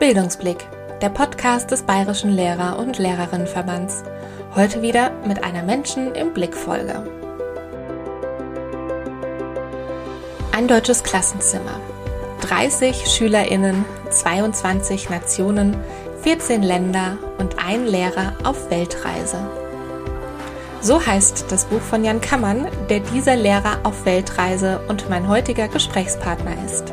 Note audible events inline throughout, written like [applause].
Bildungsblick, der Podcast des Bayerischen Lehrer- und Lehrerinnenverbands. Heute wieder mit einer Menschen im Blick Folge. Ein deutsches Klassenzimmer. 30 SchülerInnen, 22 Nationen, 14 Länder und ein Lehrer auf Weltreise. So heißt das Buch von Jan Kammann, der dieser Lehrer auf Weltreise und mein heutiger Gesprächspartner ist.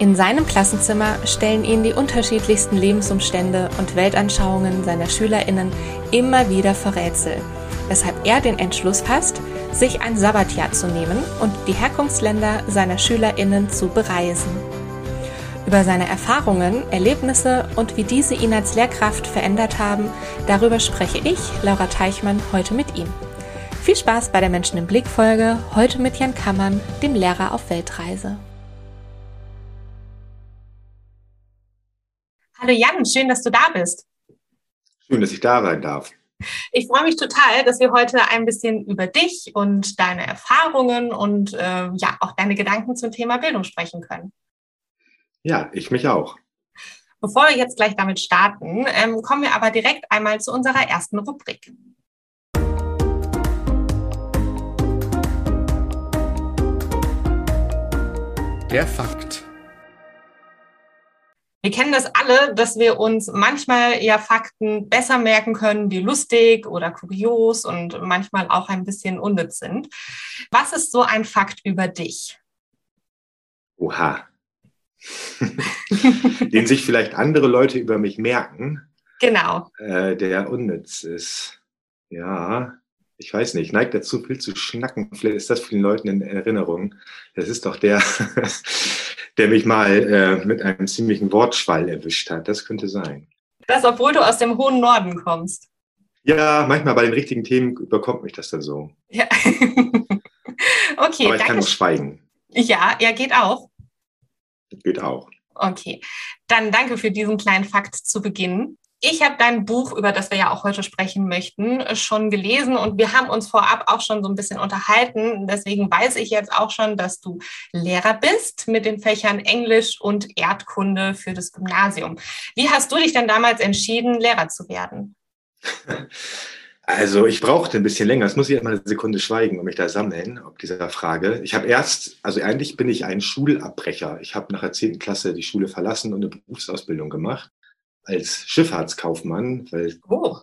In seinem Klassenzimmer stellen ihn die unterschiedlichsten Lebensumstände und Weltanschauungen seiner Schülerinnen immer wieder vor Rätsel, weshalb er den Entschluss fasst, sich ein Sabbatjahr zu nehmen und die Herkunftsländer seiner Schülerinnen zu bereisen. Über seine Erfahrungen, Erlebnisse und wie diese ihn als Lehrkraft verändert haben, darüber spreche ich, Laura Teichmann, heute mit ihm. Viel Spaß bei der Menschen im Blick Folge, heute mit Jan Kammann, dem Lehrer auf Weltreise. Hallo Jan, schön, dass du da bist. Schön, dass ich da sein darf. Ich freue mich total, dass wir heute ein bisschen über dich und deine Erfahrungen und äh, ja auch deine Gedanken zum Thema Bildung sprechen können. Ja, ich mich auch. Bevor wir jetzt gleich damit starten, ähm, kommen wir aber direkt einmal zu unserer ersten Rubrik. Der Fakt. Wir kennen das alle, dass wir uns manchmal ja Fakten besser merken können, die lustig oder kurios und manchmal auch ein bisschen unnütz sind. Was ist so ein Fakt über dich? Oha. [laughs] Den sich vielleicht andere Leute über mich merken. Genau. Äh, der unnütz ist. Ja, ich weiß nicht, neigt dazu, viel zu schnacken. Vielleicht ist das vielen Leuten in Erinnerung. Das ist doch der, [laughs] der mich mal äh, mit einem ziemlichen Wortschwall erwischt hat. Das könnte sein. Das, obwohl du aus dem hohen Norden kommst. Ja, manchmal bei den richtigen Themen überkommt mich das dann so. Ja. [laughs] okay, Aber ich kann auch schweigen. Ja, ja, geht auch. Geht auch. Okay, dann danke für diesen kleinen Fakt zu Beginn. Ich habe dein Buch, über das wir ja auch heute sprechen möchten, schon gelesen und wir haben uns vorab auch schon so ein bisschen unterhalten. Deswegen weiß ich jetzt auch schon, dass du Lehrer bist mit den Fächern Englisch und Erdkunde für das Gymnasium. Wie hast du dich denn damals entschieden, Lehrer zu werden? [laughs] Also ich brauchte ein bisschen länger. Es muss ich mal eine Sekunde schweigen und mich da sammeln, ob dieser Frage. Ich habe erst, also eigentlich bin ich ein Schulabbrecher. Ich habe nach der 10. Klasse die Schule verlassen und eine Berufsausbildung gemacht als Schifffahrtskaufmann, weil oh.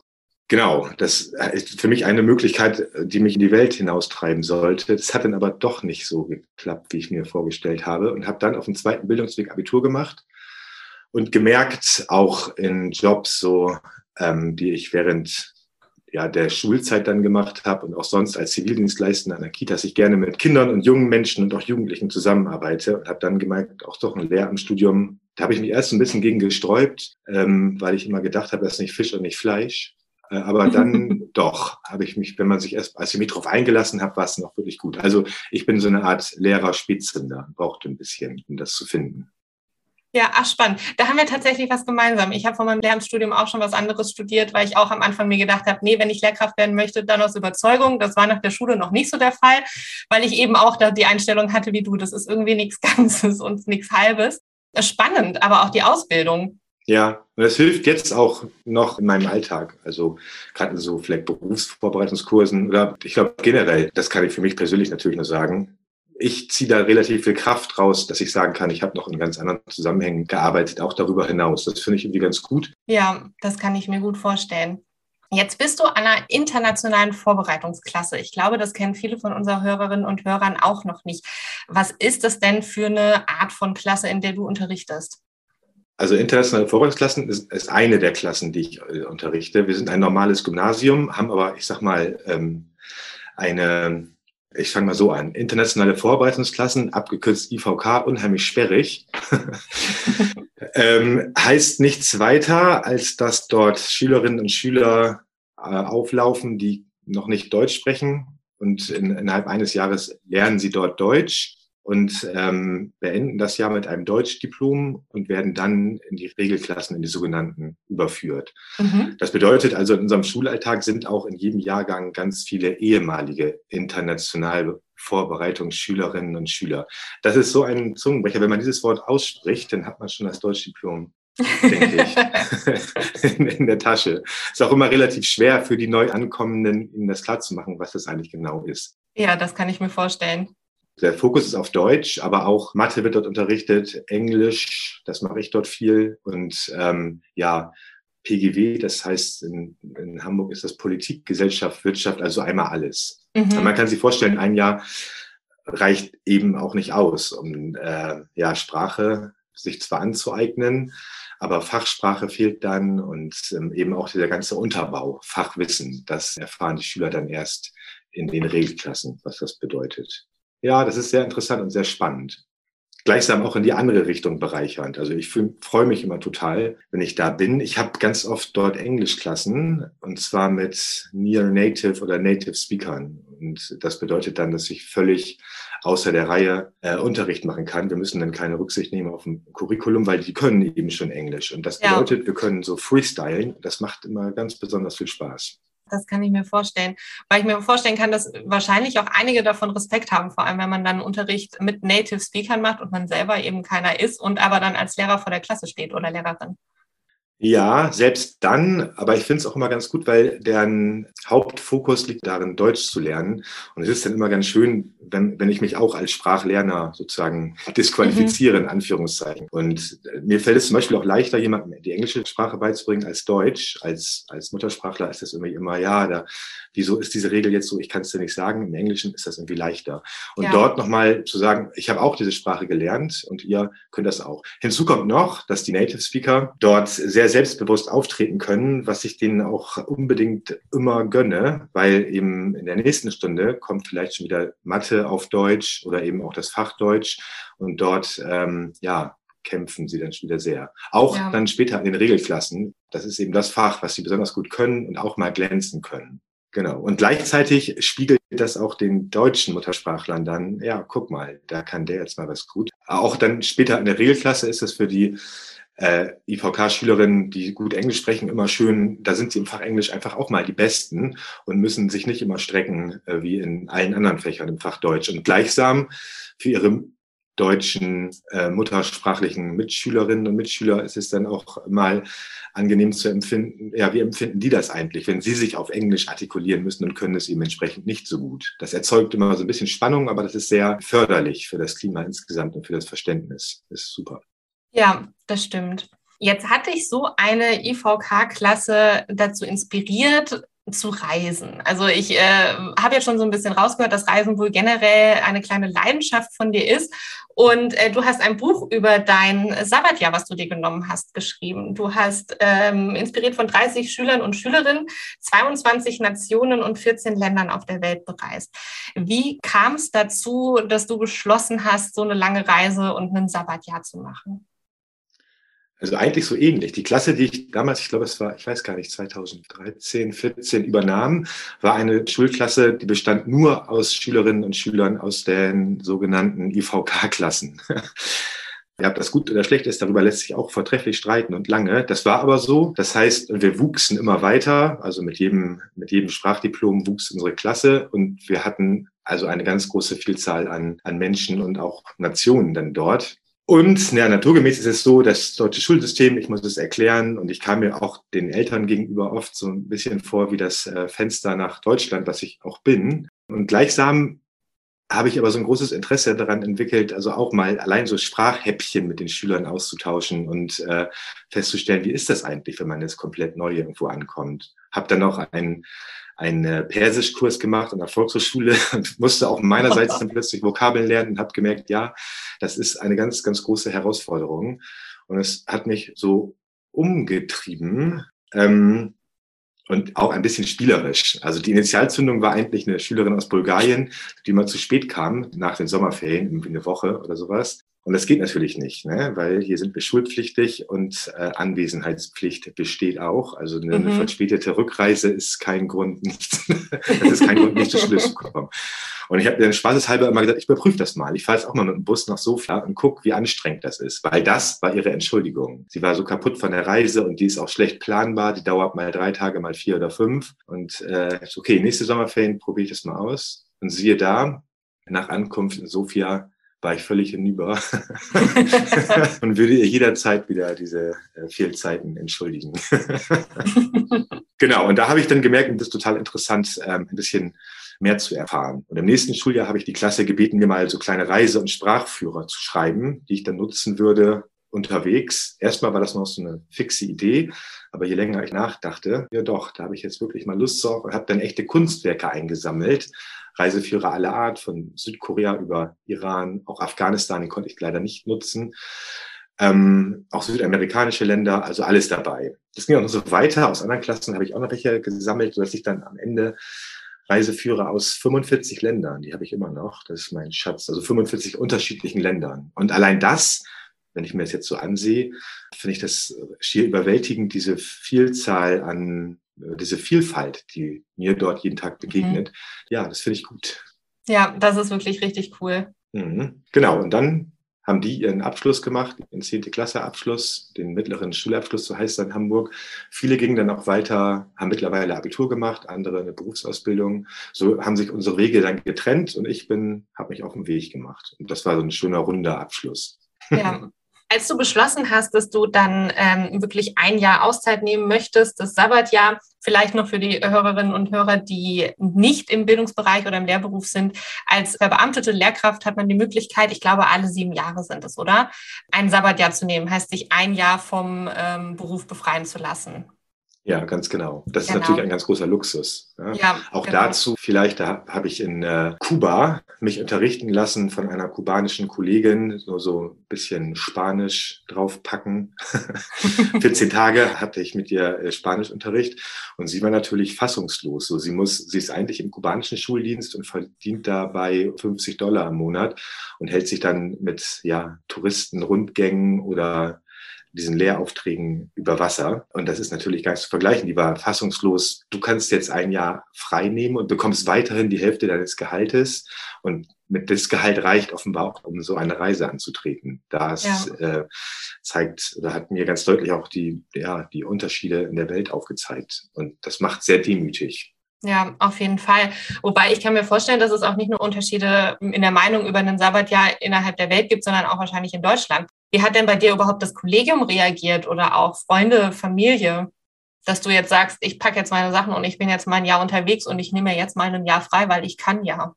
genau, das ist für mich eine Möglichkeit, die mich in die Welt hinaustreiben sollte. Das hat dann aber doch nicht so geklappt, wie ich mir vorgestellt habe und habe dann auf dem zweiten Bildungsweg Abitur gemacht und gemerkt, auch in Jobs so, ähm, die ich während ja, der Schulzeit dann gemacht habe und auch sonst als Zivildienstleister an der Kita, dass ich gerne mit Kindern und jungen Menschen und auch Jugendlichen zusammenarbeite und habe dann gemerkt, auch doch ein Lehramtsstudium da habe ich mich erst ein bisschen gegen gesträubt, ähm, weil ich immer gedacht habe, das ist nicht Fisch und nicht Fleisch. Äh, aber dann [laughs] doch, habe ich mich, wenn man sich erst, als ich mich darauf eingelassen habe, war es noch wirklich gut. Also ich bin so eine Art Lehrer-Spitzrinder, brauchte ein bisschen, um das zu finden. Ja, ach spannend. Da haben wir tatsächlich was gemeinsam. Ich habe von meinem Lehramtsstudium auch schon was anderes studiert, weil ich auch am Anfang mir gedacht habe, nee, wenn ich Lehrkraft werden möchte, dann aus Überzeugung. Das war nach der Schule noch nicht so der Fall, weil ich eben auch da die Einstellung hatte wie du, das ist irgendwie nichts [laughs] Ganzes und nichts Halbes spannend, aber auch die Ausbildung. Ja, und das hilft jetzt auch noch in meinem Alltag. Also gerade so vielleicht Berufsvorbereitungskursen oder ich glaube generell, das kann ich für mich persönlich natürlich nur sagen. Ich ziehe da relativ viel Kraft raus, dass ich sagen kann, ich habe noch in ganz anderen Zusammenhängen gearbeitet, auch darüber hinaus. Das finde ich irgendwie ganz gut. Ja, das kann ich mir gut vorstellen. Jetzt bist du an einer internationalen Vorbereitungsklasse. Ich glaube, das kennen viele von unseren Hörerinnen und Hörern auch noch nicht. Was ist das denn für eine Art von Klasse, in der du unterrichtest? Also internationale Vorbereitungsklassen ist, ist eine der Klassen, die ich äh, unterrichte. Wir sind ein normales Gymnasium, haben aber, ich sag mal, ähm, eine, ich fange mal so an, internationale Vorbereitungsklassen, abgekürzt IVK, unheimlich sperrig. [laughs] ähm, heißt nichts weiter, als dass dort Schülerinnen und Schüler äh, auflaufen, die noch nicht Deutsch sprechen und in, innerhalb eines Jahres lernen sie dort Deutsch und ähm, beenden das Jahr mit einem Deutschdiplom und werden dann in die Regelklassen, in die sogenannten, überführt. Mhm. Das bedeutet also, in unserem Schulalltag sind auch in jedem Jahrgang ganz viele ehemalige internationale Vorbereitungsschülerinnen und Schüler. Das ist so ein Zungenbrecher. Wenn man dieses Wort ausspricht, dann hat man schon das Deutschdiplom denke ich, [laughs] in, in, der Tasche. Ist auch immer relativ schwer für die neu ankommenden, ihnen das klar zu machen, was das eigentlich genau ist. Ja, das kann ich mir vorstellen. Der Fokus ist auf Deutsch, aber auch Mathe wird dort unterrichtet, Englisch, das mache ich dort viel und ähm, ja, PGW, das heißt in, in Hamburg ist das Politik, Gesellschaft, Wirtschaft, also einmal alles. Mhm. Man kann sich vorstellen, ein Jahr reicht eben auch nicht aus, um äh, ja, Sprache sich zwar anzueignen, aber Fachsprache fehlt dann und ähm, eben auch dieser ganze Unterbau, Fachwissen, das erfahren die Schüler dann erst in den Regelklassen, was das bedeutet. Ja, das ist sehr interessant und sehr spannend. Gleichsam auch in die andere Richtung bereichernd. Also ich freue mich immer total, wenn ich da bin. Ich habe ganz oft dort Englischklassen und zwar mit Near Native oder Native Speakern. Und das bedeutet dann, dass ich völlig außer der Reihe äh, Unterricht machen kann. Wir müssen dann keine Rücksicht nehmen auf ein Curriculum, weil die können eben schon Englisch. Und das bedeutet, ja. wir können so freestylen. Das macht immer ganz besonders viel Spaß. Das kann ich mir vorstellen. Weil ich mir vorstellen kann, dass wahrscheinlich auch einige davon Respekt haben, vor allem wenn man dann Unterricht mit Native Speakern macht und man selber eben keiner ist und aber dann als Lehrer vor der Klasse steht oder Lehrerin. Ja, selbst dann, aber ich finde es auch immer ganz gut, weil deren Hauptfokus liegt darin, Deutsch zu lernen. Und es ist dann immer ganz schön, wenn, wenn ich mich auch als Sprachlerner sozusagen disqualifiziere, mhm. in Anführungszeichen. Und äh, mir fällt es zum Beispiel auch leichter, jemandem die englische Sprache beizubringen als Deutsch. Als, als Muttersprachler ist das irgendwie immer, ja, da, wieso ist diese Regel jetzt so? Ich kann es dir nicht sagen. Im Englischen ist das irgendwie leichter. Und ja. dort nochmal zu sagen, ich habe auch diese Sprache gelernt und ihr könnt das auch. Hinzu kommt noch, dass die Native Speaker dort sehr sehr selbstbewusst auftreten können, was ich denen auch unbedingt immer gönne, weil eben in der nächsten Stunde kommt vielleicht schon wieder Mathe auf Deutsch oder eben auch das Fach Deutsch und dort, ähm, ja, kämpfen sie dann schon wieder sehr. Auch ja. dann später in den Regelklassen. Das ist eben das Fach, was sie besonders gut können und auch mal glänzen können. Genau. Und gleichzeitig spiegelt das auch den deutschen Muttersprachlern dann, ja, guck mal, da kann der jetzt mal was gut. Auch dann später in der Regelklasse ist es für die äh, IVK-Schülerinnen, die gut Englisch sprechen, immer schön, da sind sie im Fach Englisch einfach auch mal die Besten und müssen sich nicht immer strecken äh, wie in allen anderen Fächern im Fach Deutsch. Und gleichsam für ihre deutschen äh, muttersprachlichen Mitschülerinnen und Mitschüler ist es dann auch mal angenehm zu empfinden, ja, wie empfinden die das eigentlich, wenn sie sich auf Englisch artikulieren müssen und können es eben entsprechend nicht so gut. Das erzeugt immer so ein bisschen Spannung, aber das ist sehr förderlich für das Klima insgesamt und für das Verständnis. Das ist super. Ja, das stimmt. Jetzt hatte ich so eine IVK-Klasse dazu inspiriert, zu reisen. Also ich äh, habe ja schon so ein bisschen rausgehört, dass Reisen wohl generell eine kleine Leidenschaft von dir ist. Und äh, du hast ein Buch über dein Sabbatjahr, was du dir genommen hast, geschrieben. Du hast ähm, inspiriert von 30 Schülern und Schülerinnen 22 Nationen und 14 Ländern auf der Welt bereist. Wie kam es dazu, dass du beschlossen hast, so eine lange Reise und ein Sabbatjahr zu machen? Also eigentlich so ähnlich. Die Klasse, die ich damals, ich glaube, es war, ich weiß gar nicht, 2013, 14 übernahm, war eine Schulklasse, die bestand nur aus Schülerinnen und Schülern aus den sogenannten IVK-Klassen. Ja, [laughs] ob das gut oder schlecht ist, darüber lässt sich auch vortrefflich streiten und lange. Das war aber so. Das heißt, wir wuchsen immer weiter. Also mit jedem, mit jedem Sprachdiplom wuchs unsere Klasse und wir hatten also eine ganz große Vielzahl an, an Menschen und auch Nationen dann dort. Und ja, naturgemäß ist es so, das deutsche Schulsystem, ich muss es erklären, und ich kam mir auch den Eltern gegenüber oft so ein bisschen vor wie das äh, Fenster nach Deutschland, was ich auch bin. Und gleichsam habe ich aber so ein großes Interesse daran entwickelt, also auch mal allein so Sprachhäppchen mit den Schülern auszutauschen und äh, festzustellen, wie ist das eigentlich, wenn man jetzt komplett neu irgendwo ankommt. Habe dann auch ein einen äh, Persischkurs gemacht an der Volkshochschule und [laughs] musste auch meinerseits dann plötzlich Vokabeln lernen und habe gemerkt, ja, das ist eine ganz, ganz große Herausforderung. Und es hat mich so umgetrieben ähm, und auch ein bisschen spielerisch. Also die Initialzündung war eigentlich eine Schülerin aus Bulgarien, die mal zu spät kam, nach den Sommerferien, irgendwie eine Woche oder sowas. Und das geht natürlich nicht, ne? weil hier sind wir schulpflichtig und äh, Anwesenheitspflicht besteht auch. Also eine, mhm. verspätete Rückreise ist kein Grund, nicht, [laughs] das ist kein Grund, nicht zur Schule zu kommen. Und ich habe dann spaßeshalber immer gesagt, ich überprüfe das mal. Ich fahre jetzt auch mal mit dem Bus nach Sofia und guck, wie anstrengend das ist. Weil das war ihre Entschuldigung. Sie war so kaputt von der Reise und die ist auch schlecht planbar. Die dauert mal drei Tage, mal vier oder fünf. Und äh, okay, nächste Sommerferien probiere ich das mal aus. Und siehe da, nach Ankunft in Sofia war ich völlig hinüber [laughs] und würde ihr jederzeit wieder diese äh, Fehlzeiten entschuldigen. [laughs] genau, und da habe ich dann gemerkt, und das ist total interessant, ähm, ein bisschen mehr zu erfahren. Und im nächsten Schuljahr habe ich die Klasse gebeten, mir mal so kleine Reise- und Sprachführer zu schreiben, die ich dann nutzen würde unterwegs. Erstmal war das noch so eine fixe Idee, aber je länger ich nachdachte, ja doch, da habe ich jetzt wirklich mal Lust drauf und habe dann echte Kunstwerke eingesammelt Reiseführer aller Art, von Südkorea über Iran, auch Afghanistan, den konnte ich leider nicht nutzen. Ähm, auch südamerikanische Länder, also alles dabei. Das ging auch noch so weiter. Aus anderen Klassen habe ich auch noch welche gesammelt, sodass ich dann am Ende Reiseführer aus 45 Ländern, die habe ich immer noch. Das ist mein Schatz, also 45 unterschiedlichen Ländern. Und allein das, wenn ich mir das jetzt so ansehe, finde ich das schier überwältigend, diese Vielzahl an äh, diese Vielfalt, die mir dort jeden Tag begegnet. Mhm. Ja, das finde ich gut. Ja, das ist wirklich richtig cool. Mhm. Genau, und dann haben die ihren Abschluss gemacht, den 10. Klasse Abschluss, den mittleren Schulabschluss, so heißt es in Hamburg. Viele gingen dann auch weiter, haben mittlerweile Abitur gemacht, andere eine Berufsausbildung. So haben sich unsere Wege dann getrennt und ich bin, habe mich auf den Weg gemacht. Und das war so ein schöner runder Abschluss. Ja, [laughs] Als du beschlossen hast, dass du dann ähm, wirklich ein Jahr Auszeit nehmen möchtest, das Sabbatjahr, vielleicht noch für die Hörerinnen und Hörer, die nicht im Bildungsbereich oder im Lehrberuf sind, als verbeamtete Lehrkraft hat man die Möglichkeit, ich glaube, alle sieben Jahre sind es, oder? Ein Sabbatjahr zu nehmen, heißt sich ein Jahr vom ähm, Beruf befreien zu lassen. Ja, ganz genau. Das genau. ist natürlich ein ganz großer Luxus. Ja. ja Auch genau. dazu vielleicht, da habe ich in äh, Kuba mich unterrichten lassen von einer kubanischen Kollegin, so, so ein bisschen Spanisch draufpacken. [laughs] 14 Tage hatte ich mit ihr äh, Spanischunterricht und sie war natürlich fassungslos. So, sie muss, sie ist eigentlich im kubanischen Schuldienst und verdient dabei 50 Dollar im Monat und hält sich dann mit ja, Touristenrundgängen oder diesen Lehraufträgen über Wasser. Und das ist natürlich gar nicht zu vergleichen. Die war fassungslos. Du kannst jetzt ein Jahr frei nehmen und bekommst weiterhin die Hälfte deines Gehaltes. Und mit das Gehalt reicht offenbar auch, um so eine Reise anzutreten. Das ja. äh, zeigt, da hat mir ganz deutlich auch die, ja, die Unterschiede in der Welt aufgezeigt. Und das macht sehr demütig. Ja, auf jeden Fall. Wobei ich kann mir vorstellen, dass es auch nicht nur Unterschiede in der Meinung über ein Sabbatjahr innerhalb der Welt gibt, sondern auch wahrscheinlich in Deutschland. Wie hat denn bei dir überhaupt das Kollegium reagiert oder auch Freunde, Familie, dass du jetzt sagst, ich packe jetzt meine Sachen und ich bin jetzt mal ein Jahr unterwegs und ich nehme mir jetzt mal ein Jahr frei, weil ich kann ja?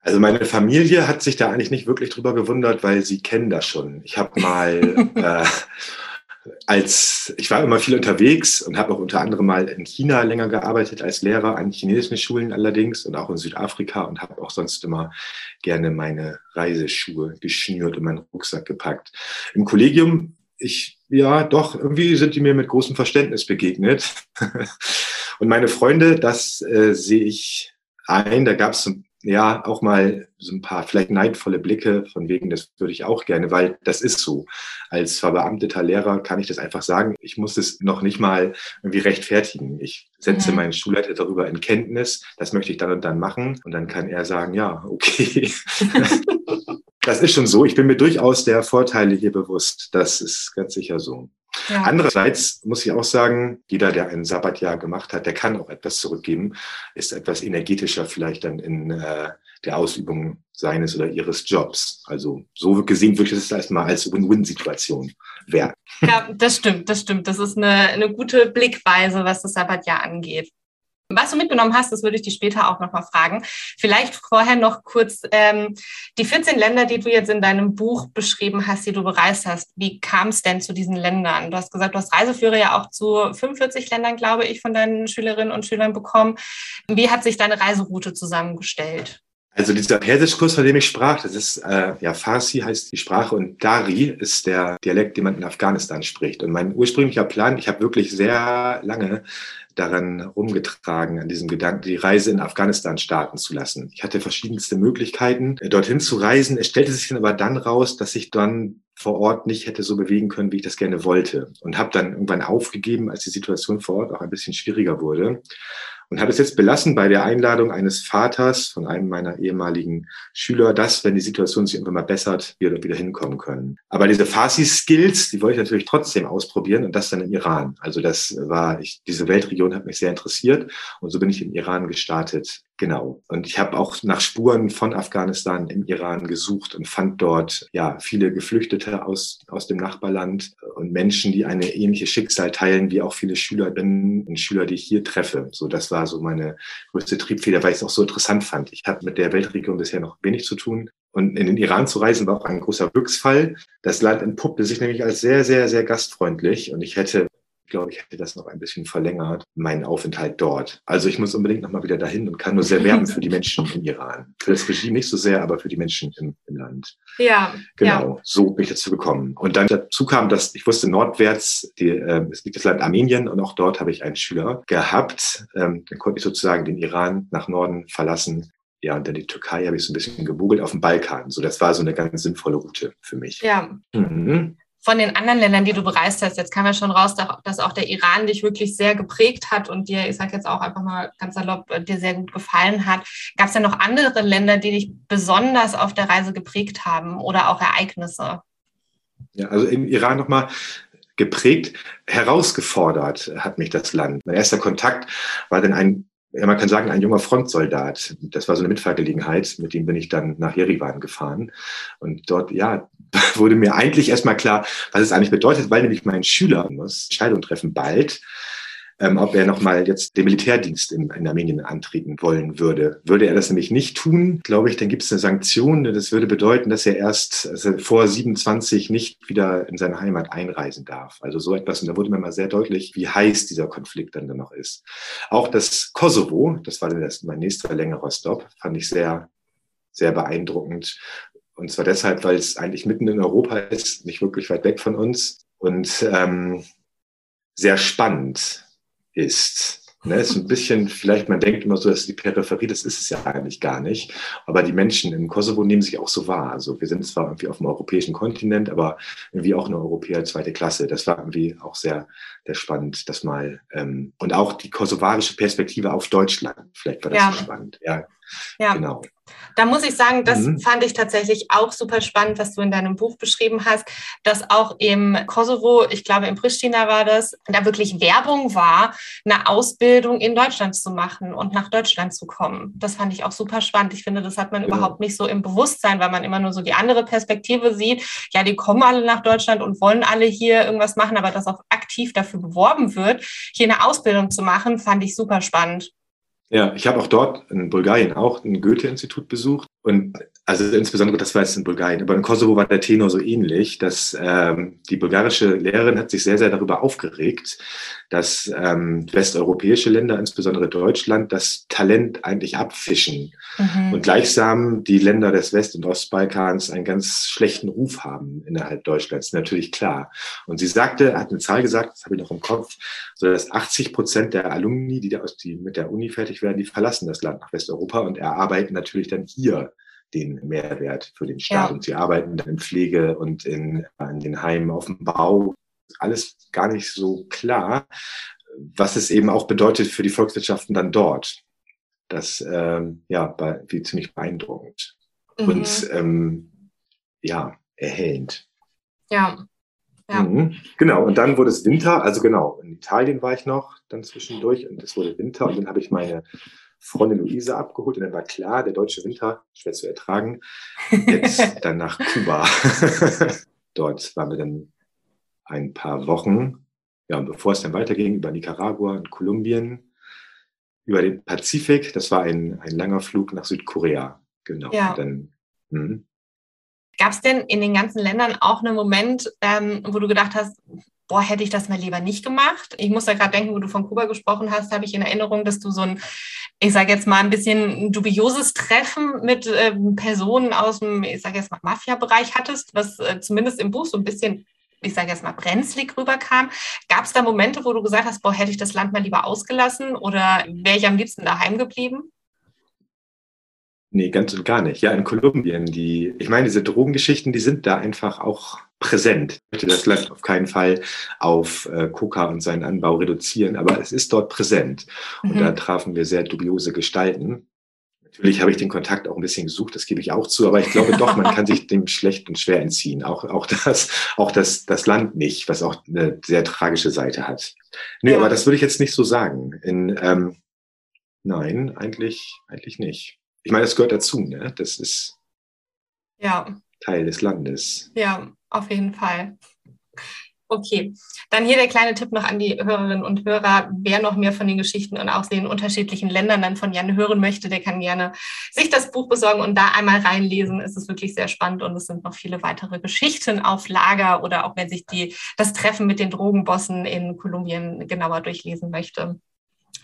Also meine Familie hat sich da eigentlich nicht wirklich drüber gewundert, weil sie kennen das schon. Ich habe mal [laughs] äh, als ich war immer viel unterwegs und habe auch unter anderem mal in China länger gearbeitet als Lehrer an chinesischen Schulen allerdings und auch in Südafrika und habe auch sonst immer gerne meine Reiseschuhe geschnürt und meinen Rucksack gepackt. Im Kollegium, ich ja doch irgendwie sind die mir mit großem Verständnis begegnet [laughs] und meine Freunde, das äh, sehe ich ein. Da gab es ja auch mal so ein paar vielleicht neidvolle Blicke von wegen, das würde ich auch gerne, weil das ist so. Als verbeamteter Lehrer kann ich das einfach sagen. Ich muss es noch nicht mal irgendwie rechtfertigen. Ich setze mhm. meinen Schulleiter darüber in Kenntnis. Das möchte ich dann und dann machen. Und dann kann er sagen, ja, okay. [laughs] das ist schon so. Ich bin mir durchaus der Vorteile hier bewusst. Das ist ganz sicher so. Ja. Andererseits muss ich auch sagen, jeder, der ein Sabbatjahr gemacht hat, der kann auch etwas zurückgeben, ist etwas energetischer vielleicht dann in äh, der Ausübung seines oder ihres Jobs. Also so gesehen würde ich das erstmal als Win-Win-Situation werten. Ja, das stimmt, das stimmt. Das ist eine, eine gute Blickweise, was das Sabbatjahr angeht. Was du mitgenommen hast, das würde ich dich später auch nochmal fragen. Vielleicht vorher noch kurz ähm, die 14 Länder, die du jetzt in deinem Buch beschrieben hast, die du bereist hast. Wie kam es denn zu diesen Ländern? Du hast gesagt, du hast Reiseführer ja auch zu 45 Ländern, glaube ich, von deinen Schülerinnen und Schülern bekommen. Wie hat sich deine Reiseroute zusammengestellt? Also dieser Persischkurs, von dem ich sprach, das ist, äh, ja, Farsi heißt die Sprache und Dari ist der Dialekt, den man in Afghanistan spricht. Und mein ursprünglicher Plan, ich habe wirklich sehr lange daran rumgetragen, an diesem Gedanken, die Reise in Afghanistan starten zu lassen. Ich hatte verschiedenste Möglichkeiten, äh, dorthin zu reisen. Es stellte sich dann aber dann raus, dass ich dann vor Ort nicht hätte so bewegen können, wie ich das gerne wollte. Und habe dann irgendwann aufgegeben, als die Situation vor Ort auch ein bisschen schwieriger wurde und habe es jetzt belassen bei der Einladung eines Vaters von einem meiner ehemaligen Schüler, dass, wenn die Situation sich irgendwann mal bessert, wir dort wieder hinkommen können. Aber diese Farsi-Skills, die wollte ich natürlich trotzdem ausprobieren und das dann im Iran. Also das war, ich, diese Weltregion hat mich sehr interessiert und so bin ich in Iran gestartet. Genau. Und ich habe auch nach Spuren von Afghanistan im Iran gesucht und fand dort ja viele Geflüchtete aus, aus dem Nachbarland und Menschen, die eine ähnliche Schicksal teilen wie auch viele Schülerinnen und Schüler, die ich hier treffe. So, das war so meine größte Triebfeder, weil ich es auch so interessant fand. Ich habe mit der Weltregion bisher noch wenig zu tun. Und in den Iran zu reisen war auch ein großer Glücksfall. Das Land entpuppte sich nämlich als sehr, sehr, sehr gastfreundlich. Und ich hätte glaube, ich hätte das noch ein bisschen verlängert, meinen Aufenthalt dort. Also ich muss unbedingt nochmal wieder dahin und kann nur sehr werben für die Menschen im Iran. Für das Regime nicht so sehr, aber für die Menschen im, im Land. Ja. Genau, ja. so bin ich dazu gekommen. Und dann dazu kam, dass ich wusste, nordwärts, die, äh, es liegt das Land Armenien und auch dort habe ich einen Schüler gehabt. Ähm, dann konnte ich sozusagen den Iran nach Norden verlassen ja, und dann die Türkei habe ich so ein bisschen gegoogelt auf dem Balkan. So, das war so eine ganz sinnvolle Route für mich. Ja. Mhm von den anderen Ländern, die du bereist hast, jetzt kam ja schon raus, dass auch der Iran dich wirklich sehr geprägt hat und dir, ich sage jetzt auch einfach mal ganz salopp, äh, dir sehr gut gefallen hat. Gab es ja noch andere Länder, die dich besonders auf der Reise geprägt haben oder auch Ereignisse? Ja, also im Iran nochmal geprägt, herausgefordert hat mich das Land. Mein erster Kontakt war dann ein ja, man kann sagen, ein junger Frontsoldat. Das war so eine Mitfahrgelegenheit, mit dem bin ich dann nach Jerewan gefahren. Und dort, ja, [laughs] wurde mir eigentlich erstmal klar, was es eigentlich bedeutet, weil nämlich mein Schüler muss Entscheidung treffen bald ähm, ob er nochmal jetzt den Militärdienst in, in, Armenien antreten wollen würde. Würde er das nämlich nicht tun, glaube ich, dann gibt es eine Sanktion. Das würde bedeuten, dass er erst also vor 27 nicht wieder in seine Heimat einreisen darf. Also so etwas. Und da wurde mir mal sehr deutlich, wie heiß dieser Konflikt dann, dann noch ist. Auch das Kosovo, das war dann das, mein nächster längerer Stop, fand ich sehr, sehr beeindruckend. Und zwar deshalb, weil es eigentlich mitten in Europa ist, nicht wirklich weit weg von uns und ähm, sehr spannend ist. Ne, ist ein bisschen, vielleicht man denkt immer so, dass die Peripherie, das ist es ja eigentlich gar nicht. Aber die Menschen im Kosovo nehmen sich auch so wahr. Also wir sind zwar irgendwie auf dem europäischen Kontinent, aber irgendwie auch eine Europäer zweite Klasse. Das war irgendwie auch sehr, sehr spannend, das mal. Ähm, und auch die kosovarische Perspektive auf Deutschland. Vielleicht war das ja. so spannend. Ja, ja. genau. Da muss ich sagen, das mhm. fand ich tatsächlich auch super spannend, was du in deinem Buch beschrieben hast, dass auch im Kosovo, ich glaube in Pristina war das, da wirklich Werbung war, eine Ausbildung in Deutschland zu machen und nach Deutschland zu kommen. Das fand ich auch super spannend. Ich finde, das hat man ja. überhaupt nicht so im Bewusstsein, weil man immer nur so die andere Perspektive sieht. Ja, die kommen alle nach Deutschland und wollen alle hier irgendwas machen, aber dass auch aktiv dafür beworben wird, hier eine Ausbildung zu machen, fand ich super spannend. Ja, ich habe auch dort in Bulgarien auch ein Goethe-Institut besucht. Und also insbesondere, das war jetzt in Bulgarien, aber in Kosovo war der Tenor so ähnlich, dass ähm, die bulgarische Lehrerin hat sich sehr, sehr darüber aufgeregt, dass ähm, westeuropäische Länder, insbesondere Deutschland, das Talent eigentlich abfischen mhm. und gleichsam die Länder des West- und Ostbalkans einen ganz schlechten Ruf haben innerhalb Deutschlands, natürlich klar. Und sie sagte, hat eine Zahl gesagt, das habe ich noch im Kopf, so dass 80 Prozent der Alumni, die, da aus, die mit der Uni fertig werden, die verlassen das Land nach Westeuropa und erarbeiten natürlich dann hier den Mehrwert für den Staat. Ja. Und sie arbeiten in Pflege und in, in den Heimen auf dem Bau. Alles gar nicht so klar, was es eben auch bedeutet für die Volkswirtschaften dann dort. Das ähm, ja, war wie ziemlich beeindruckend mhm. und ähm, ja, erhellend. Ja. Ja. Mhm. Genau, und dann wurde es Winter, also genau, in Italien war ich noch dann zwischendurch und es wurde Winter und dann habe ich meine Freundin Luise abgeholt und dann war klar, der deutsche Winter, schwer zu ertragen, jetzt [laughs] dann nach Kuba. [laughs] Dort waren wir dann ein paar Wochen. Ja, und bevor es dann weiterging, über Nicaragua und Kolumbien, über den Pazifik, das war ein, ein langer Flug nach Südkorea. Genau. Ja. Hm. Gab es denn in den ganzen Ländern auch einen Moment, ähm, wo du gedacht hast, boah, hätte ich das mal lieber nicht gemacht? Ich muss da gerade denken, wo du von Kuba gesprochen hast, habe ich in Erinnerung, dass du so ein ich sage jetzt mal, ein bisschen dubioses Treffen mit äh, Personen aus dem, ich sage jetzt mal, Mafia-Bereich hattest, was äh, zumindest im Buch so ein bisschen, ich sage jetzt mal, brenzlig rüberkam. Gab es da Momente, wo du gesagt hast, boah, hätte ich das Land mal lieber ausgelassen oder wäre ich am liebsten daheim geblieben? Nee, ganz und gar nicht. Ja, in Kolumbien, die, ich meine, diese Drogengeschichten, die sind da einfach auch präsent. Ich möchte das Land auf keinen Fall auf äh, Coca und seinen Anbau reduzieren, aber es ist dort präsent. Und mhm. da trafen wir sehr dubiose Gestalten. Natürlich habe ich den Kontakt auch ein bisschen gesucht, das gebe ich auch zu, aber ich glaube doch, man kann sich dem schlecht und schwer entziehen. Auch, auch, das, auch das, das Land nicht, was auch eine sehr tragische Seite hat. Nee, ja. aber das würde ich jetzt nicht so sagen. In, ähm, nein, eigentlich, eigentlich nicht. Ich meine, das gehört dazu, ne? Das ist ja. Teil des Landes. Ja, auf jeden Fall. Okay, dann hier der kleine Tipp noch an die Hörerinnen und Hörer. Wer noch mehr von den Geschichten und auch den unterschiedlichen Ländern dann von Jan hören möchte, der kann gerne sich das Buch besorgen und da einmal reinlesen. Es ist wirklich sehr spannend und es sind noch viele weitere Geschichten auf Lager oder auch wenn sich die, das Treffen mit den Drogenbossen in Kolumbien genauer durchlesen möchte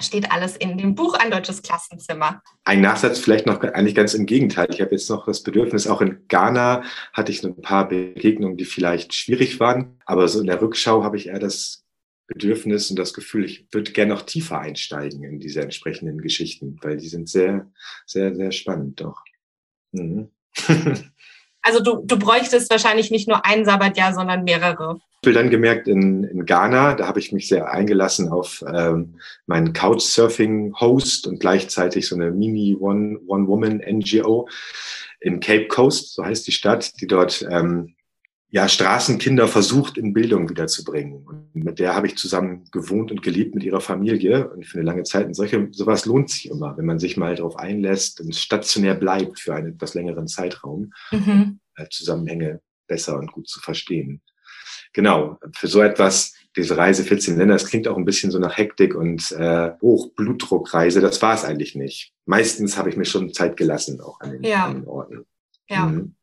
steht alles in dem Buch Ein deutsches Klassenzimmer. Ein Nachsatz vielleicht noch eigentlich ganz im Gegenteil. Ich habe jetzt noch das Bedürfnis, auch in Ghana hatte ich ein paar Begegnungen, die vielleicht schwierig waren, aber so in der Rückschau habe ich eher das Bedürfnis und das Gefühl, ich würde gerne noch tiefer einsteigen in diese entsprechenden Geschichten, weil die sind sehr, sehr, sehr spannend doch. Mhm. [laughs] Also du, du bräuchtest wahrscheinlich nicht nur ein Sabbatjahr, sondern mehrere. Ich habe dann gemerkt, in, in Ghana, da habe ich mich sehr eingelassen auf ähm, meinen Couchsurfing-Host und gleichzeitig so eine Mini-One-Woman-NGO in Cape Coast, so heißt die Stadt, die dort ähm, ja, Straßenkinder versucht, in Bildung wiederzubringen. Und mit der habe ich zusammen gewohnt und geliebt mit ihrer Familie und für eine lange Zeit. Und solche, sowas lohnt sich immer, wenn man sich mal darauf einlässt und stationär bleibt für einen etwas längeren Zeitraum, mhm. Äh, Zusammenhänge besser und gut zu verstehen genau, für so etwas, diese Reise 14 Länder, das klingt auch ein bisschen so nach Hektik und äh, Hochblutdruckreise. Das war es eigentlich nicht. Meistens habe ich mir schon Zeit gelassen, auch an den, ja. an den Orten. Ja. Mhm.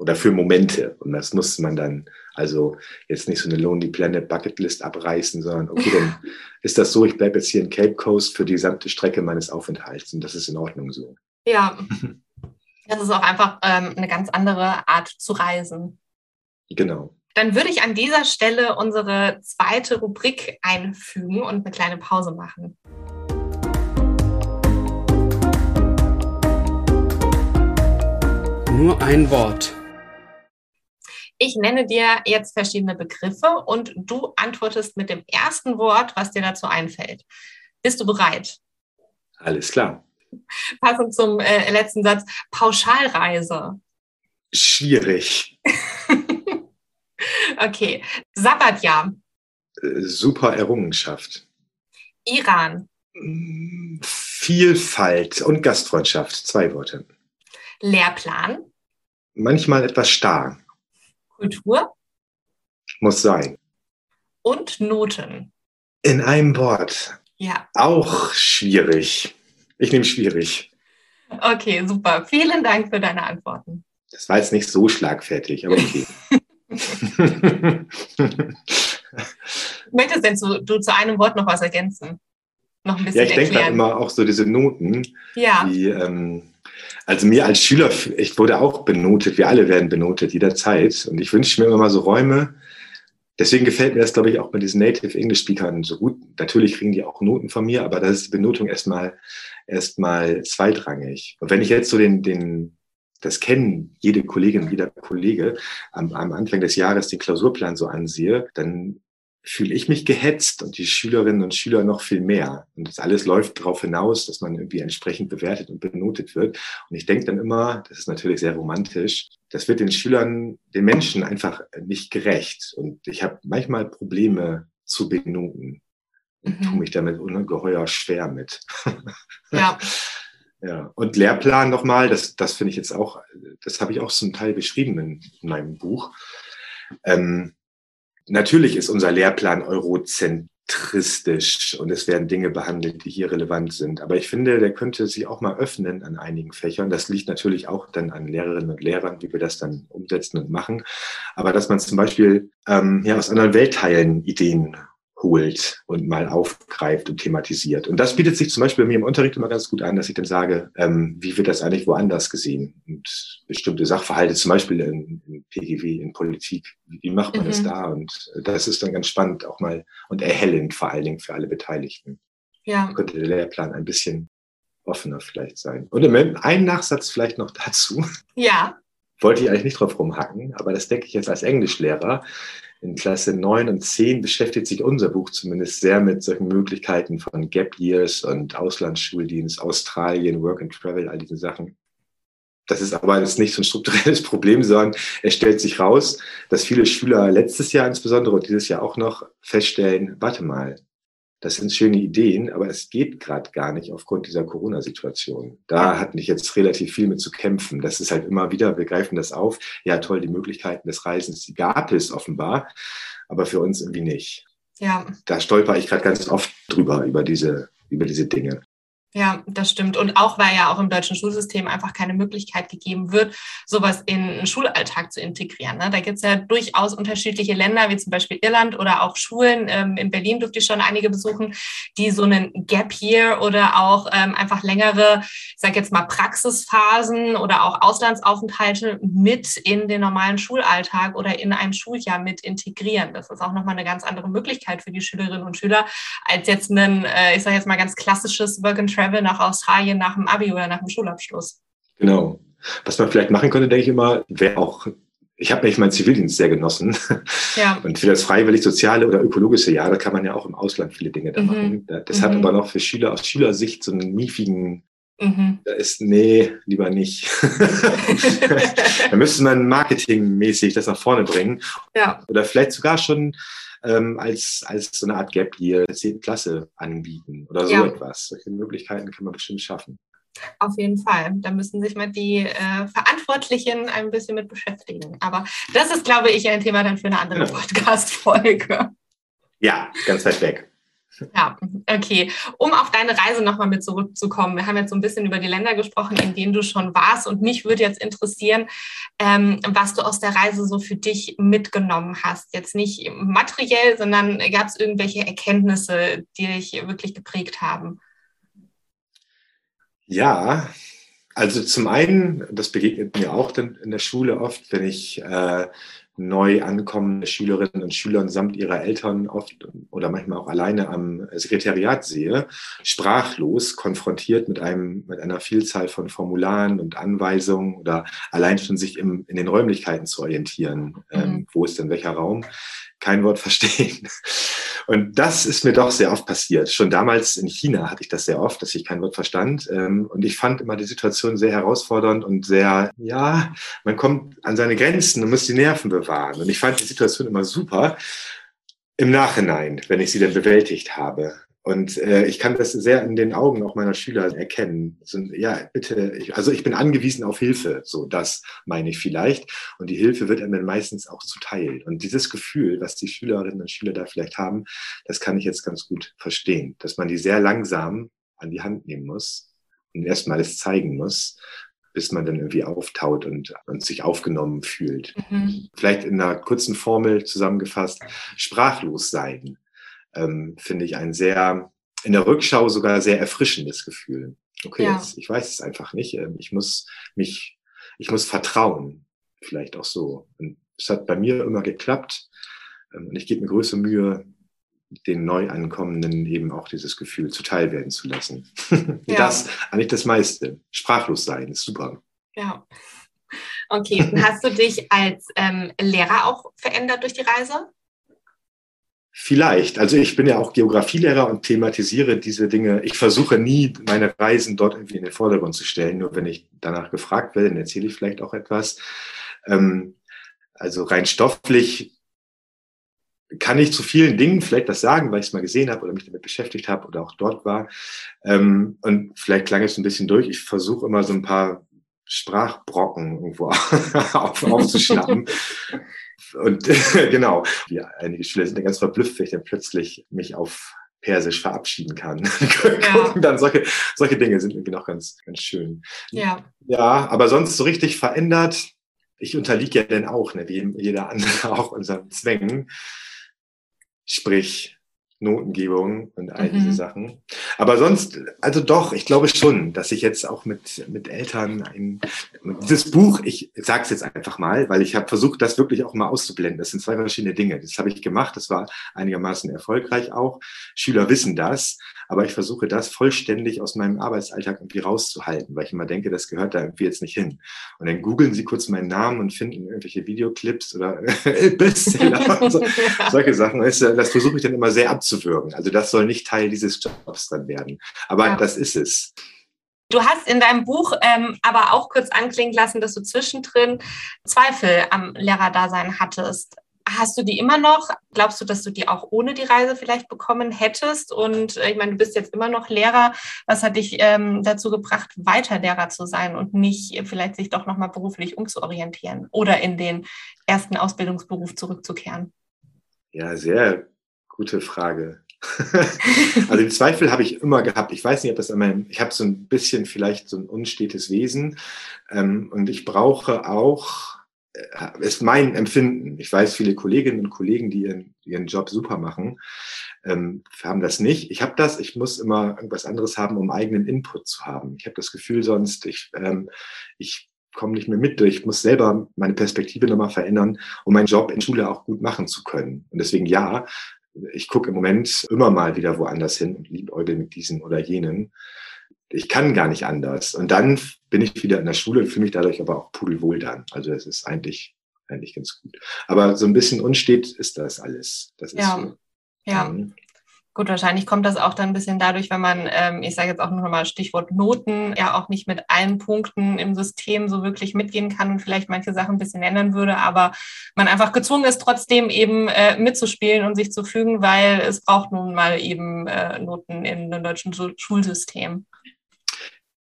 Oder für Momente. Und das muss man dann, also jetzt nicht so eine Lonely Planet Bucketlist abreißen, sondern okay, dann [laughs] ist das so, ich bleibe jetzt hier in Cape Coast für die gesamte Strecke meines Aufenthalts und das ist in Ordnung so. Ja. [laughs] Das ist auch einfach ähm, eine ganz andere Art zu reisen. Genau. Dann würde ich an dieser Stelle unsere zweite Rubrik einfügen und eine kleine Pause machen. Nur ein Wort. Ich nenne dir jetzt verschiedene Begriffe und du antwortest mit dem ersten Wort, was dir dazu einfällt. Bist du bereit? Alles klar. Passend zum äh, letzten Satz, Pauschalreise. Schwierig. [laughs] Okay. Sabbatjahr. Äh, super Errungenschaft. Iran. Vielfalt und Gastfreundschaft. Zwei Worte. Lehrplan. Manchmal etwas starr. Kultur. Muss sein. Und Noten. In einem Wort. Ja. Auch schwierig. Ich nehme schwierig. Okay, super. Vielen Dank für deine Antworten. Das war jetzt nicht so schlagfertig, aber okay. [laughs] Möchtest denn du, du zu einem Wort noch was ergänzen? Noch ein bisschen Ja, ich denke da immer auch so diese Noten. Ja. Die, ähm, also mir als Schüler, ich wurde auch benotet, wir alle werden benotet jederzeit. Und ich wünsche mir immer mal so Räume. Deswegen gefällt mir das, glaube ich, auch bei diesen Native English Speakern so gut. Natürlich kriegen die auch Noten von mir, aber da ist die Benotung erstmal erstmal zweitrangig. Und wenn ich jetzt so den, den das kennen jede Kollegin, jeder Kollege, am, am Anfang des Jahres den Klausurplan so ansehe, dann fühle ich mich gehetzt und die Schülerinnen und Schüler noch viel mehr. Und das alles läuft darauf hinaus, dass man irgendwie entsprechend bewertet und benotet wird. Und ich denke dann immer, das ist natürlich sehr romantisch, das wird den Schülern, den Menschen einfach nicht gerecht. Und ich habe manchmal Probleme zu benoten und mhm. tue mich damit ungeheuer schwer mit. [laughs] Ja. Ja, und Lehrplan nochmal, das, das finde ich jetzt auch, das habe ich auch zum Teil beschrieben in, in meinem Buch. Ähm, natürlich ist unser Lehrplan eurozentristisch und es werden Dinge behandelt, die hier relevant sind. Aber ich finde, der könnte sich auch mal öffnen an einigen Fächern. Das liegt natürlich auch dann an Lehrerinnen und Lehrern, wie wir das dann umsetzen und machen. Aber dass man zum Beispiel ähm, ja, aus anderen Weltteilen Ideen holt und mal aufgreift und thematisiert. Und das bietet sich zum Beispiel bei mir im Unterricht immer ganz gut an, dass ich dann sage, ähm, wie wird das eigentlich woanders gesehen? Und bestimmte Sachverhalte, zum Beispiel in, in PGW, in Politik, wie macht man mhm. das da? Und das ist dann ganz spannend auch mal und erhellend vor allen Dingen für alle Beteiligten. Ja. Da könnte der Lehrplan ein bisschen offener vielleicht sein. Und einen Nachsatz vielleicht noch dazu. Ja. wollte ich eigentlich nicht drauf rumhacken, aber das denke ich jetzt als Englischlehrer. In Klasse 9 und 10 beschäftigt sich unser Buch zumindest sehr mit solchen Möglichkeiten von Gap Years und Auslandsschuldienst, Australien, Work and Travel, all diese Sachen. Das ist aber jetzt nicht so ein strukturelles [laughs] Problem, sondern es stellt sich raus, dass viele Schüler letztes Jahr insbesondere und dieses Jahr auch noch feststellen, warte mal, das sind schöne Ideen, aber es geht gerade gar nicht aufgrund dieser Corona-Situation. Da hat nicht jetzt relativ viel mit zu kämpfen. Das ist halt immer wieder, wir greifen das auf. Ja, toll, die Möglichkeiten des Reisens, die gab es offenbar, aber für uns irgendwie nicht. Ja. Da stolper ich gerade ganz oft drüber, über diese, über diese Dinge. Ja, das stimmt. Und auch weil ja auch im deutschen Schulsystem einfach keine Möglichkeit gegeben wird, sowas in einen Schulalltag zu integrieren. Ne? Da gibt es ja durchaus unterschiedliche Länder, wie zum Beispiel Irland oder auch Schulen. Ähm, in Berlin durfte ich schon einige besuchen, die so einen Gap Year oder auch ähm, einfach längere, ich sage jetzt mal Praxisphasen oder auch Auslandsaufenthalte mit in den normalen Schulalltag oder in ein Schuljahr mit integrieren. Das ist auch nochmal eine ganz andere Möglichkeit für die Schülerinnen und Schüler als jetzt ein, äh, ich sage jetzt mal ganz klassisches Work and Travel nach Australien nach dem Abi oder nach dem Schulabschluss. Genau. Was man vielleicht machen könnte, denke ich immer, wäre auch ich habe nämlich meinen Zivildienst sehr genossen. Ja. [laughs] Und für das freiwillig soziale oder ökologische Jahr, da kann man ja auch im Ausland viele Dinge da mhm. machen. Das mhm. hat aber noch für Schüler aus Schülersicht so einen miefigen, mhm. da ist, nee, lieber nicht. [laughs] [laughs] da müsste man marketingmäßig das nach vorne bringen. Ja. Oder vielleicht sogar schon ähm, als, als so eine Art Gap Year, 10. Klasse anbieten oder so ja. etwas. Solche Möglichkeiten kann man bestimmt schaffen. Auf jeden Fall. Da müssen sich mal die äh, Verantwortlichen ein bisschen mit beschäftigen. Aber das ist, glaube ich, ein Thema dann für eine andere ja. Podcast-Folge. Ja, ganz weit weg. Ja, okay. Um auf deine Reise nochmal mit zurückzukommen. Wir haben jetzt so ein bisschen über die Länder gesprochen, in denen du schon warst. Und mich würde jetzt interessieren, ähm, was du aus der Reise so für dich mitgenommen hast. Jetzt nicht materiell, sondern gab es irgendwelche Erkenntnisse, die dich wirklich geprägt haben? Ja, also zum einen, das begegnet mir auch in der Schule oft, wenn ich äh, neu ankommende Schülerinnen und Schüler samt ihrer Eltern oft oder manchmal auch alleine am Sekretariat sehe, sprachlos konfrontiert mit einem, mit einer Vielzahl von Formularen und Anweisungen oder allein schon sich im, in den Räumlichkeiten zu orientieren. Ähm, mhm. Ähm, wo ist denn welcher Raum? Kein Wort verstehen. Und das ist mir doch sehr oft passiert. Schon damals in China hatte ich das sehr oft, dass ich kein Wort verstand. Ähm, und ich fand immer die Situation sehr herausfordernd und sehr, ja, man kommt an seine Grenzen und muss die Nerven bewahren. Und ich fand die Situation immer super im Nachhinein, wenn ich sie dann bewältigt habe. Und äh, ich kann das sehr in den Augen auch meiner Schüler erkennen. So, ja, bitte, ich, also ich bin angewiesen auf Hilfe, so das meine ich vielleicht. Und die Hilfe wird einem meistens auch zuteil. Und dieses Gefühl, was die Schülerinnen und Schüler da vielleicht haben, das kann ich jetzt ganz gut verstehen, dass man die sehr langsam an die Hand nehmen muss und erstmal es zeigen muss, bis man dann irgendwie auftaut und, und sich aufgenommen fühlt. Mhm. Vielleicht in einer kurzen Formel zusammengefasst, sprachlos sein ähm, finde ich ein sehr, in der Rückschau sogar sehr erfrischendes Gefühl. Okay, ja. jetzt, ich weiß es einfach nicht. Ähm, ich muss mich, ich muss vertrauen. Vielleicht auch so. Und es hat bei mir immer geklappt. Ähm, und ich gebe mir größte Mühe, den Neuankommenden eben auch dieses Gefühl zuteil werden zu lassen. [laughs] Ja. Das eigentlich das meiste. Sprachlos sein ist super. Ja. Okay, hast du dich als ähm, Lehrer auch verändert durch die Reise? Vielleicht. Also ich bin ja auch Geografielehrer und thematisiere diese Dinge. Ich versuche nie, meine Reisen dort irgendwie in den Vordergrund zu stellen. Nur wenn ich danach gefragt werde, dann erzähle ich vielleicht auch etwas. Ähm, also rein stofflich kann ich zu vielen Dingen vielleicht was sagen, weil ich es mal gesehen habe oder mich damit beschäftigt habe oder auch dort war. Ähm, und vielleicht klang es ein bisschen durch. Ich versuche immer so ein paar Sprachbrocken irgendwo [laughs] auf, aufzuschnappen. [laughs] Und [laughs] genau, ja, einige Schüler sind dann ganz verblüfft, wenn ich dann plötzlich mich auf Persisch verabschieden kann. [laughs] Ja. dann solche, solche Dinge sind irgendwie noch ganz, ganz schön. Ja. Ja, aber sonst so richtig verändert. Ich unterliege ja dann auch, ne, wie jeder andere [laughs] auch unseren Zwängen. Sprich, Notengebung und all mhm. diese Sachen. Aber sonst, also doch, ich glaube schon, dass ich jetzt auch mit, mit Eltern ein, dieses Buch, ich sage es jetzt einfach mal, weil ich habe versucht, das wirklich auch mal auszublenden. Das sind zwei verschiedene Dinge. Das habe ich gemacht, das war einigermaßen erfolgreich auch. Schüler wissen das, aber ich versuche das vollständig aus meinem Arbeitsalltag irgendwie rauszuhalten, weil ich immer denke, das gehört da irgendwie jetzt nicht hin. Und dann googeln sie kurz meinen Namen und finden irgendwelche Videoclips oder [laughs] Bestseller und so, [laughs] solche Sachen. Das, das versuche ich dann immer sehr abzuwürgen. Also das soll nicht Teil dieses Jobs dann werden. Aber ja. das ist es. Du hast in deinem Buch ähm, aber auch kurz anklingen lassen, dass du zwischendrin Zweifel am Lehrerdasein hattest. Hast du die immer noch? Glaubst du, dass du die auch ohne die Reise vielleicht bekommen hättest? Und äh, ich meine, du bist jetzt immer noch Lehrer. Was hat dich ähm, dazu gebracht, weiter Lehrer zu sein und nicht äh, vielleicht sich doch nochmal beruflich umzuorientieren oder in den ersten Ausbildungsberuf zurückzukehren? Ja, sehr gute Frage. [laughs] also den Zweifel habe ich immer gehabt. Ich weiß nicht, ob das an ich habe so ein bisschen vielleicht so ein unstetes Wesen ähm, und ich brauche auch, ist mein Empfinden. Ich weiß, viele Kolleginnen und Kollegen, die ihren, ihren Job super machen, ähm, haben das nicht. Ich habe das, ich muss immer irgendwas anderes haben, um eigenen Input zu haben. Ich habe das Gefühl sonst, ich, ähm, ich komme nicht mehr mit. Ich muss selber meine Perspektive nochmal verändern, um meinen Job in Schule auch gut machen zu können. Und deswegen ja, ich gucke im Moment immer mal wieder woanders hin und liebäugel mit diesen oder jenen. Ich kann gar nicht anders. Und dann bin ich wieder in der Schule und fühle mich dadurch aber auch pudelwohl dann. Also es ist eigentlich, eigentlich ganz gut. Aber so ein bisschen unstet ist das alles. Das ja. So. Ja. Mhm. Gut, wahrscheinlich kommt das auch dann ein bisschen dadurch, wenn man, ähm, ich sage jetzt auch nochmal Stichwort Noten, ja auch nicht mit allen Punkten im System so wirklich mitgehen kann und vielleicht manche Sachen ein bisschen ändern würde, aber man einfach gezwungen ist, trotzdem eben äh, mitzuspielen und sich zu fügen, weil es braucht nun mal eben äh, Noten in dem deutschen Schulsystem.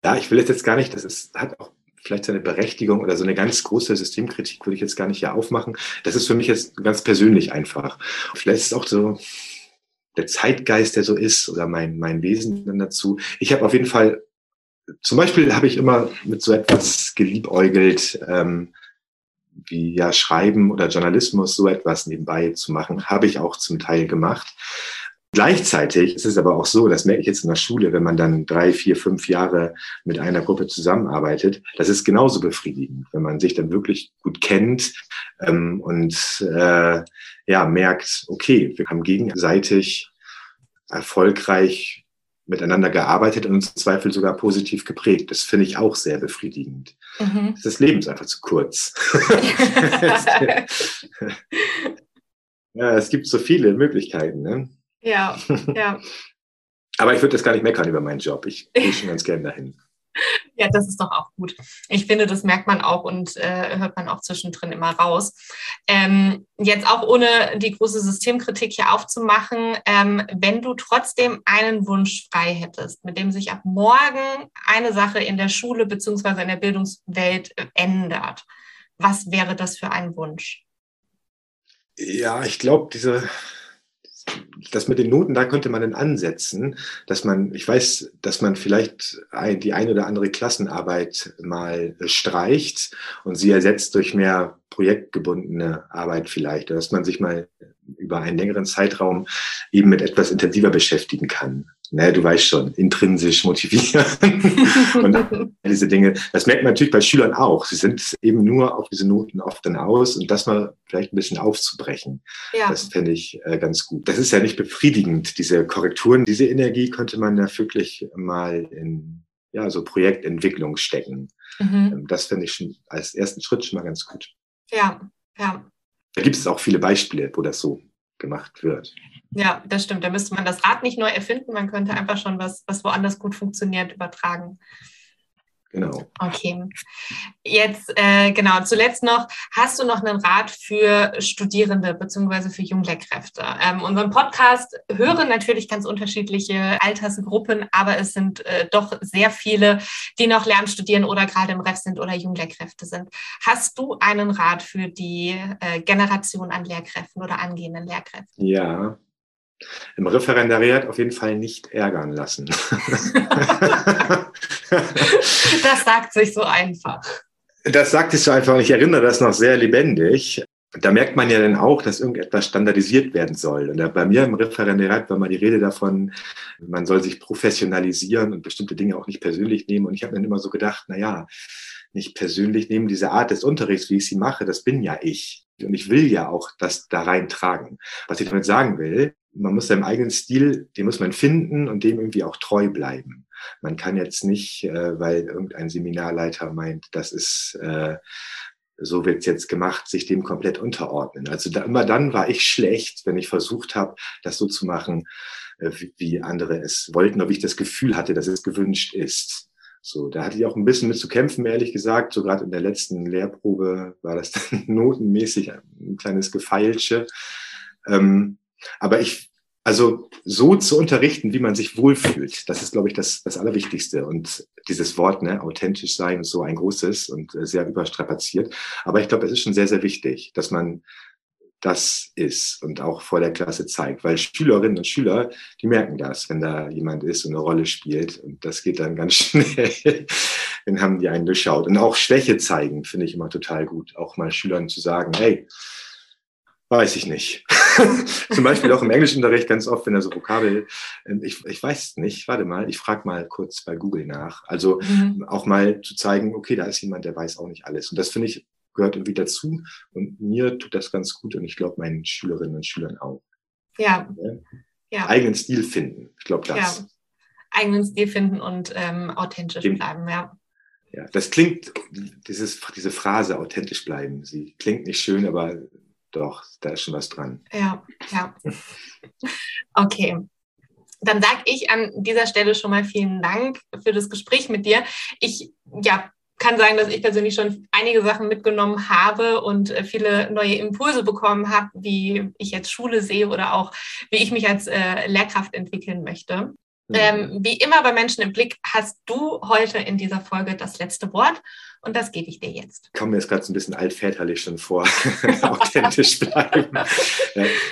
Ja, ich will jetzt, gar nicht, das ist, hat auch vielleicht seine Berechtigung oder so eine ganz große Systemkritik würde ich jetzt gar nicht hier aufmachen. Das ist für mich jetzt ganz persönlich einfach. Vielleicht ist es auch so, der Zeitgeist, der so ist, oder mein, mein Wesen dann dazu. Ich habe auf jeden Fall, zum Beispiel habe ich immer mit so etwas geliebäugelt, ähm, wie ja Schreiben oder Journalismus, so etwas nebenbei zu machen, habe ich auch zum Teil gemacht. Gleichzeitig ist es aber auch so, das merke ich jetzt in der Schule, wenn man dann drei, vier, fünf Jahre mit einer Gruppe zusammenarbeitet, das ist genauso befriedigend, wenn man sich dann wirklich gut kennt ähm, und äh, ja merkt, okay, wir haben gegenseitig erfolgreich miteinander gearbeitet und uns im Zweifel sogar positiv geprägt. Das finde ich auch sehr befriedigend. Mhm. Das Leben ist einfach zu kurz. [laughs] [laughs] ja, es gibt so viele Möglichkeiten. Ne? Ja, [laughs] ja. Aber ich würde das gar nicht meckern über meinen Job. Ich [laughs] gehe schon ganz gern dahin. Ja, das ist doch auch gut. Ich finde, das merkt man auch und äh, hört man auch zwischendrin immer raus. Ähm, jetzt auch ohne die große Systemkritik hier aufzumachen, ähm, wenn du trotzdem einen Wunsch frei hättest, mit dem sich ab morgen eine Sache in der Schule beziehungsweise in der Bildungswelt äh, ändert, was wäre das für ein Wunsch? Ja, ich glaube, diese das mit den Noten, da könnte man dann ansetzen, dass man, ich weiß, dass man vielleicht die eine oder andere Klassenarbeit mal streicht und sie ersetzt durch mehr projektgebundene Arbeit vielleicht, dass man sich mal über einen längeren Zeitraum eben mit etwas intensiver beschäftigen kann ne, du weißt schon, intrinsisch motivieren [laughs] und diese Dinge. Das merkt man natürlich bei Schülern auch. Sie sind eben nur auf diese Noten oft dann aus und das mal vielleicht ein bisschen aufzubrechen. Ja. Das fände ich äh, ganz gut. Das ist ja nicht befriedigend, diese Korrekturen. Diese Energie könnte man ja wirklich mal in ja, so Projektentwicklung stecken. Mhm. Ähm, das fände ich schon als ersten Schritt schon mal ganz gut. Ja, ja. Da gibt es auch viele Beispiele, wo das so gemacht wird. Ja, das stimmt. Da müsste man das Rad nicht neu erfinden. Man könnte einfach schon was, was woanders gut funktioniert, übertragen. Genau. Okay. Jetzt, äh, genau, zuletzt noch, hast du noch einen Rat für Studierende bzw. für Junglehrkräfte? Ähm, unseren Podcast hören natürlich ganz unterschiedliche Altersgruppen, aber es sind äh, doch sehr viele, die noch lernen, studieren oder gerade im Ref sind oder Junglehrkräfte sind. Hast du einen Rat für die äh, Generation an Lehrkräften oder angehenden Lehrkräften? Ja, im Referendariat auf jeden Fall nicht ärgern lassen. [laughs] [laughs] [laughs] das sagt sich so einfach. Das sagt sich so einfach. Ich erinnere das noch sehr lebendig. Da merkt man ja dann auch, dass irgendetwas standardisiert werden soll. Und bei mir im Referendariat war mal die Rede davon, man soll sich professionalisieren und bestimmte Dinge auch nicht persönlich nehmen. Und ich habe dann immer so gedacht, na ja, nicht persönlich nehmen, diese Art des Unterrichts, wie ich sie mache, das bin ja ich. Und ich will ja auch das da reintragen. Was ich damit sagen will, man muss seinem eigenen Stil, den muss man finden und dem irgendwie auch treu bleiben. Man kann jetzt nicht, äh, weil irgendein Seminarleiter meint, das ist äh, so wird's jetzt gemacht, sich dem komplett unterordnen. Also da, immer dann war ich schlecht, wenn ich versucht habe, das so zu machen, äh, wie, wie andere es wollten, ob ich das Gefühl hatte, dass es gewünscht ist. So, da hatte ich auch ein bisschen mit zu kämpfen, ehrlich gesagt. So gerade in der letzten Lehrprobe war das [laughs] dann notenmäßig ein kleines Gefeilsche. Ähm, aber ich, also so zu unterrichten, wie man sich wohlfühlt, das ist, glaube ich, das, das Allerwichtigste. Und dieses Wort, ne, authentisch sein, ist so ein großes und äh, sehr überstrapaziert. Aber ich glaube, es ist schon sehr, sehr wichtig, dass man das ist und auch vor der Klasse zeigt. Weil Schülerinnen und Schüler, die merken das, wenn da jemand ist und eine Rolle spielt. Und das geht dann ganz [laughs] schnell. dann haben die einen durchschaut. Und auch Schwäche zeigen, finde ich immer total gut. Auch mal Schülern zu sagen, hey, weiß ich nicht. [laughs] Zum Beispiel auch im Englischunterricht ganz oft, wenn er so Vokabel, ähm, ich, ich weiß nicht, warte mal, ich frage mal kurz bei Google nach. Also mhm. auch mal zu zeigen, okay, da ist jemand, der weiß auch nicht alles. Und das finde ich gehört irgendwie dazu. Und mir tut das ganz gut und ich glaube meinen Schülerinnen und Schülern auch. Ja. ja. Eigenen Stil finden. Ich glaube das. Ja. Eigenen Stil finden und ähm, authentisch Dem, bleiben, ja. Ja, das klingt, dieses, diese Phrase authentisch bleiben, sie klingt nicht schön, aber doch, da ist schon was dran. Ja, ja. Okay. Dann sage ich an dieser Stelle schon mal vielen Dank für das Gespräch mit dir. Ich ja, kann sagen, dass ich persönlich schon einige Sachen mitgenommen habe und äh, viele neue Impulse bekommen habe, wie ich jetzt Schule sehe oder auch wie ich mich als äh, Lehrkraft entwickeln möchte. Mhm. Ähm, wie immer bei Menschen im Blick hast du heute in dieser Folge das letzte Wort und das gebe ich dir jetzt. Ich komme mir jetzt gerade so ein bisschen altväterlich schon vor, [laughs] authentisch bleiben.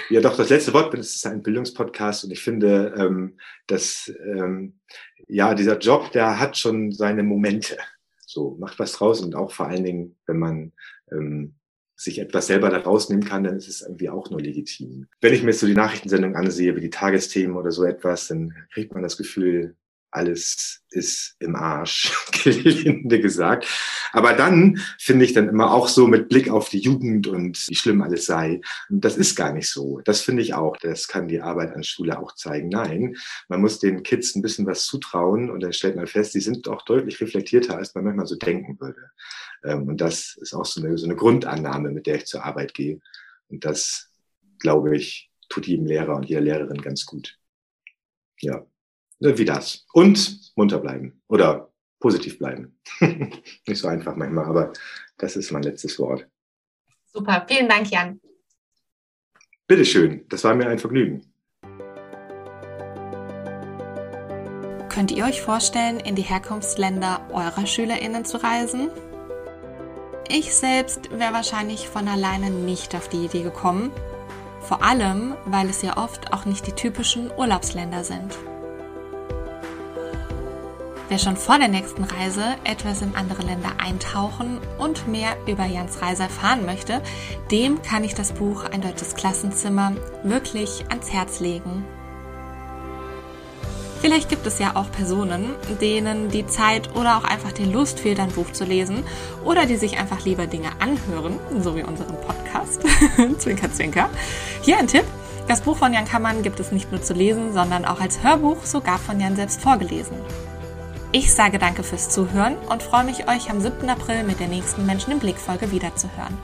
ja, doch, das letzte Wort, das ist ein Bildungspodcast und ich finde, ähm, dass ähm, ja, dieser Job, der hat schon seine Momente. So, macht was draus und auch vor allen Dingen, wenn man ähm, sich etwas selber da rausnehmen kann, dann ist es irgendwie auch nur legitim. Wenn ich mir so die Nachrichtensendung ansehe, wie die Tagesthemen oder so etwas, dann kriegt man das Gefühl, alles ist im Arsch, [laughs] gelinde gesagt. Aber dann finde ich dann immer auch so mit Blick auf die Jugend und wie schlimm alles sei. Und das ist gar nicht so. Das finde ich auch. Das kann die Arbeit an Schule auch zeigen. Nein, man muss den Kids ein bisschen was zutrauen und dann stellt man fest, die sind auch deutlich reflektierter, als man manchmal so denken würde. Ähm, und das ist auch so eine, so eine Grundannahme, mit der ich zur Arbeit gehe. Und das, glaube ich, tut jedem Lehrer und jeder Lehrerin ganz gut. Ja. Ne, wie das. Und munter bleiben oder positiv bleiben. [laughs] Nicht so einfach manchmal, aber das ist mein letztes Wort. Super, vielen Dank, Jan. Bitteschön, das war mir ein Vergnügen. Könnt ihr euch vorstellen, in die Herkunftsländer eurer SchülerInnen zu reisen? Ich selbst wäre wahrscheinlich von alleine nicht auf die Idee gekommen. Vor allem, weil es ja oft auch nicht die typischen Urlaubsländer sind. Wer schon vor der nächsten Reise etwas in andere Länder eintauchen und mehr über Jans Reise erfahren möchte, dem kann ich das Buch Ein deutsches Klassenzimmer wirklich ans Herz legen. Vielleicht gibt es ja auch Personen, denen die Zeit oder auch einfach die Lust fehlt, ein Buch zu lesen oder die sich einfach lieber Dinge anhören, so wie unseren Podcast. [laughs] zwinker, zwinker. Hier ein Tipp. Das Buch von Jan Kammann gibt es nicht nur zu lesen, sondern auch als Hörbuch sogar von Jan selbst vorgelesen. Ich sage danke fürs Zuhören und freue mich, euch am 7. April mit der nächsten Menschen im Blick Folge wiederzuhören.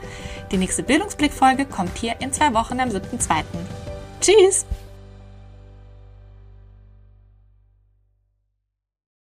Die nächste Bildungsblick Folge kommt hier in zwei Wochen am 7.2. Tschüss!